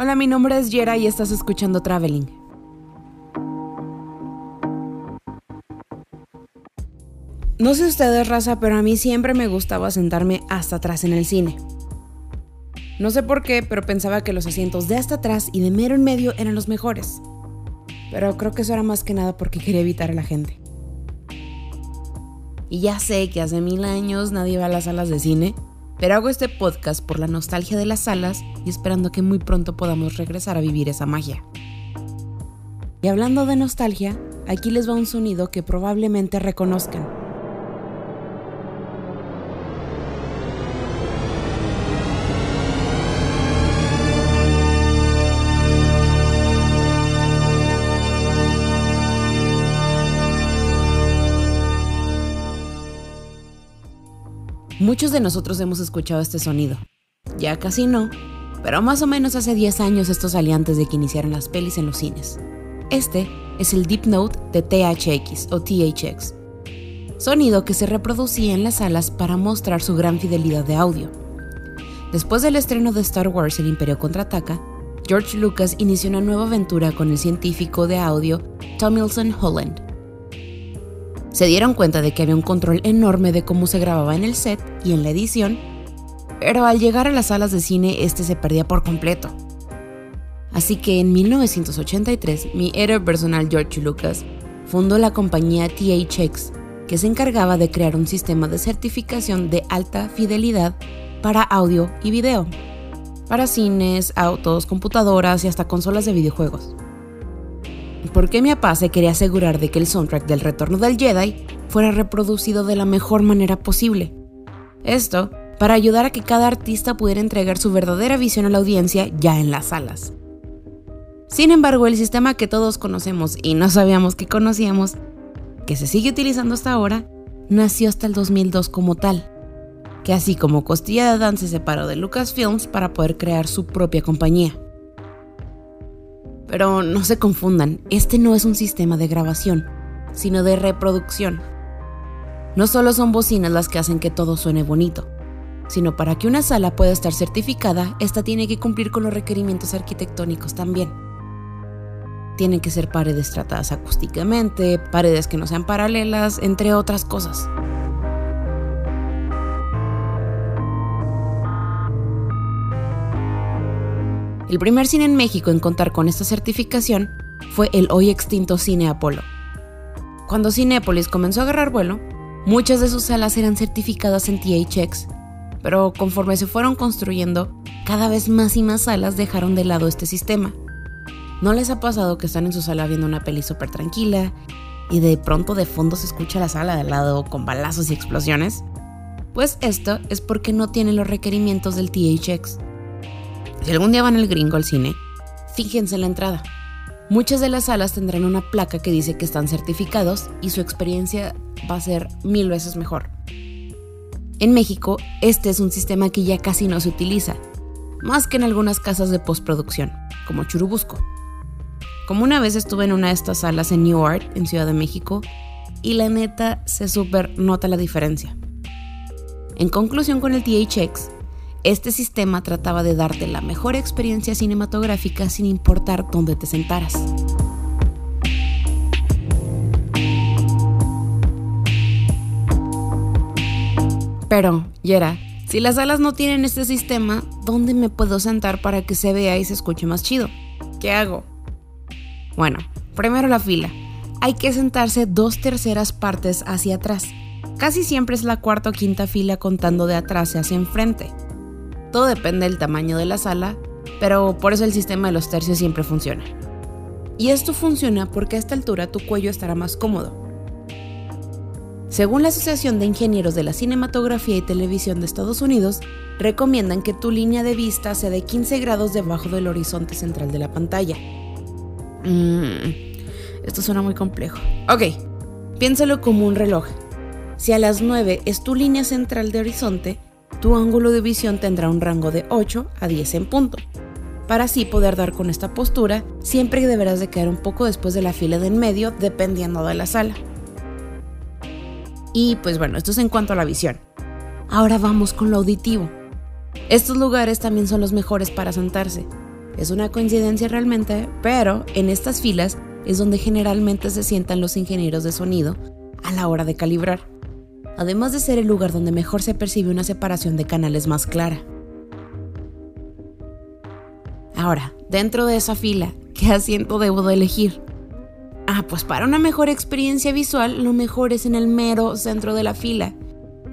Hola, mi nombre es Yera y estás escuchando Traveling. No sé ustedes, raza, pero a mí siempre me gustaba sentarme hasta atrás en el cine. No sé por qué, pero pensaba que los asientos de hasta atrás y de mero en medio eran los mejores. Pero creo que eso era más que nada porque quería evitar a la gente. Y ya sé que hace mil años nadie va a las salas de cine, pero hago este podcast por la nostalgia de las salas y esperando que muy pronto podamos regresar a vivir esa magia. Y hablando de nostalgia, aquí les va un sonido que probablemente reconozcan. Muchos de nosotros hemos escuchado este sonido. Ya casi no, pero más o menos hace 10 años esto salía antes de que iniciaran las pelis en los cines. Este es el Deep Note de THX o THX, sonido que se reproducía en las salas para mostrar su gran fidelidad de audio. Después del estreno de Star Wars El Imperio contraataca, George Lucas inició una nueva aventura con el científico de audio Tomilson Holland, se dieron cuenta de que había un control enorme de cómo se grababa en el set y en la edición, pero al llegar a las salas de cine este se perdía por completo. Así que en 1983 mi héroe personal George Lucas fundó la compañía THX, que se encargaba de crear un sistema de certificación de alta fidelidad para audio y video, para cines, autos, computadoras y hasta consolas de videojuegos porque mi papá se quería asegurar de que el soundtrack del Retorno del Jedi fuera reproducido de la mejor manera posible. Esto para ayudar a que cada artista pudiera entregar su verdadera visión a la audiencia ya en las salas. Sin embargo, el sistema que todos conocemos y no sabíamos que conocíamos, que se sigue utilizando hasta ahora, nació hasta el 2002 como tal, que así como Costilla de Dan se separó de Lucasfilms para poder crear su propia compañía. Pero no se confundan, este no es un sistema de grabación, sino de reproducción. No solo son bocinas las que hacen que todo suene bonito, sino para que una sala pueda estar certificada, esta tiene que cumplir con los requerimientos arquitectónicos también. Tienen que ser paredes tratadas acústicamente, paredes que no sean paralelas, entre otras cosas. El primer cine en México en contar con esta certificación fue el hoy extinto Cine Apolo. Cuando Cinépolis comenzó a agarrar vuelo, muchas de sus salas eran certificadas en THX, pero conforme se fueron construyendo, cada vez más y más salas dejaron de lado este sistema. ¿No les ha pasado que están en su sala viendo una peli súper tranquila y de pronto de fondo se escucha la sala de al lado con balazos y explosiones? Pues esto es porque no tienen los requerimientos del THX. Si algún día van el gringo al cine, fíjense la entrada. Muchas de las salas tendrán una placa que dice que están certificados y su experiencia va a ser mil veces mejor. En México, este es un sistema que ya casi no se utiliza, más que en algunas casas de postproducción, como Churubusco. Como una vez estuve en una de estas salas en New Art, en Ciudad de México, y la neta se super nota la diferencia. En conclusión con el THX, este sistema trataba de darte la mejor experiencia cinematográfica sin importar dónde te sentaras. Pero, Yera, si las salas no tienen este sistema, ¿dónde me puedo sentar para que se vea y se escuche más chido? ¿Qué hago? Bueno, primero la fila. Hay que sentarse dos terceras partes hacia atrás. Casi siempre es la cuarta o quinta fila contando de atrás hacia enfrente. Todo depende del tamaño de la sala, pero por eso el sistema de los tercios siempre funciona. Y esto funciona porque a esta altura tu cuello estará más cómodo. Según la Asociación de Ingenieros de la Cinematografía y Televisión de Estados Unidos, recomiendan que tu línea de vista sea de 15 grados debajo del horizonte central de la pantalla. Mm, esto suena muy complejo. Ok, piénsalo como un reloj. Si a las 9 es tu línea central de horizonte, tu ángulo de visión tendrá un rango de 8 a 10 en punto. Para así poder dar con esta postura, siempre deberás de caer un poco después de la fila de en medio, dependiendo de la sala. Y pues bueno, esto es en cuanto a la visión. Ahora vamos con lo auditivo. Estos lugares también son los mejores para sentarse, Es una coincidencia realmente, pero en estas filas es donde generalmente se sientan los ingenieros de sonido a la hora de calibrar, además de ser el lugar donde mejor se percibe una separación de canales más clara. Ahora, dentro de esa fila, ¿qué asiento debo de elegir? Ah, pues para una mejor experiencia visual, lo mejor es en el mero centro de la fila.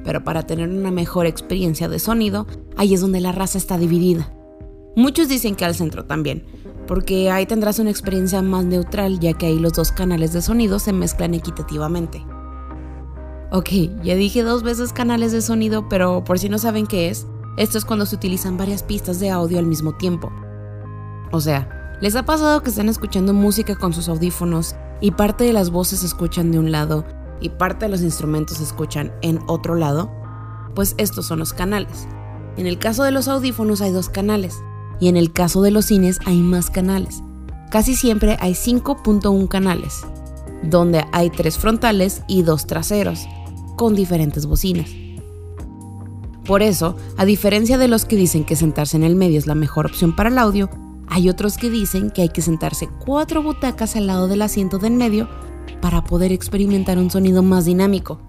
Pero para tener una mejor experiencia de sonido, ahí es donde la raza está dividida. Muchos dicen que al centro también, porque ahí tendrás una experiencia más neutral ya que ahí los dos canales de sonido se mezclan equitativamente. Ok, ya dije dos veces canales de sonido, pero por si no saben qué es, esto es cuando se utilizan varias pistas de audio al mismo tiempo. O sea, ¿les ha pasado que están escuchando música con sus audífonos y parte de las voces se escuchan de un lado y parte de los instrumentos se escuchan en otro lado? Pues estos son los canales. En el caso de los audífonos hay dos canales, y en el caso de los cines hay más canales. Casi siempre hay 5.1 canales, donde hay tres frontales y dos traseros, con diferentes bocinas. Por eso, a diferencia de los que dicen que sentarse en el medio es la mejor opción para el audio, hay otros que dicen que hay que sentarse cuatro butacas al lado del asiento del medio para poder experimentar un sonido más dinámico,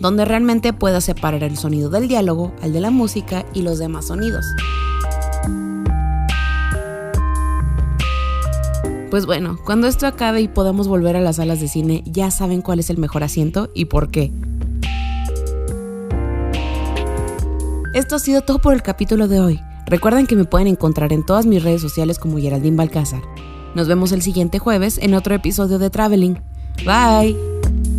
donde realmente puedas separar el sonido del diálogo, al de la música y los demás sonidos. Pues bueno, cuando esto acabe y podamos volver a las salas de cine, ya saben cuál es el mejor asiento y por qué. Esto ha sido todo por el capítulo de hoy. Recuerden que me pueden encontrar en todas mis redes sociales como Geraldine Balcázar. Nos vemos el siguiente jueves en otro episodio de Traveling. Bye.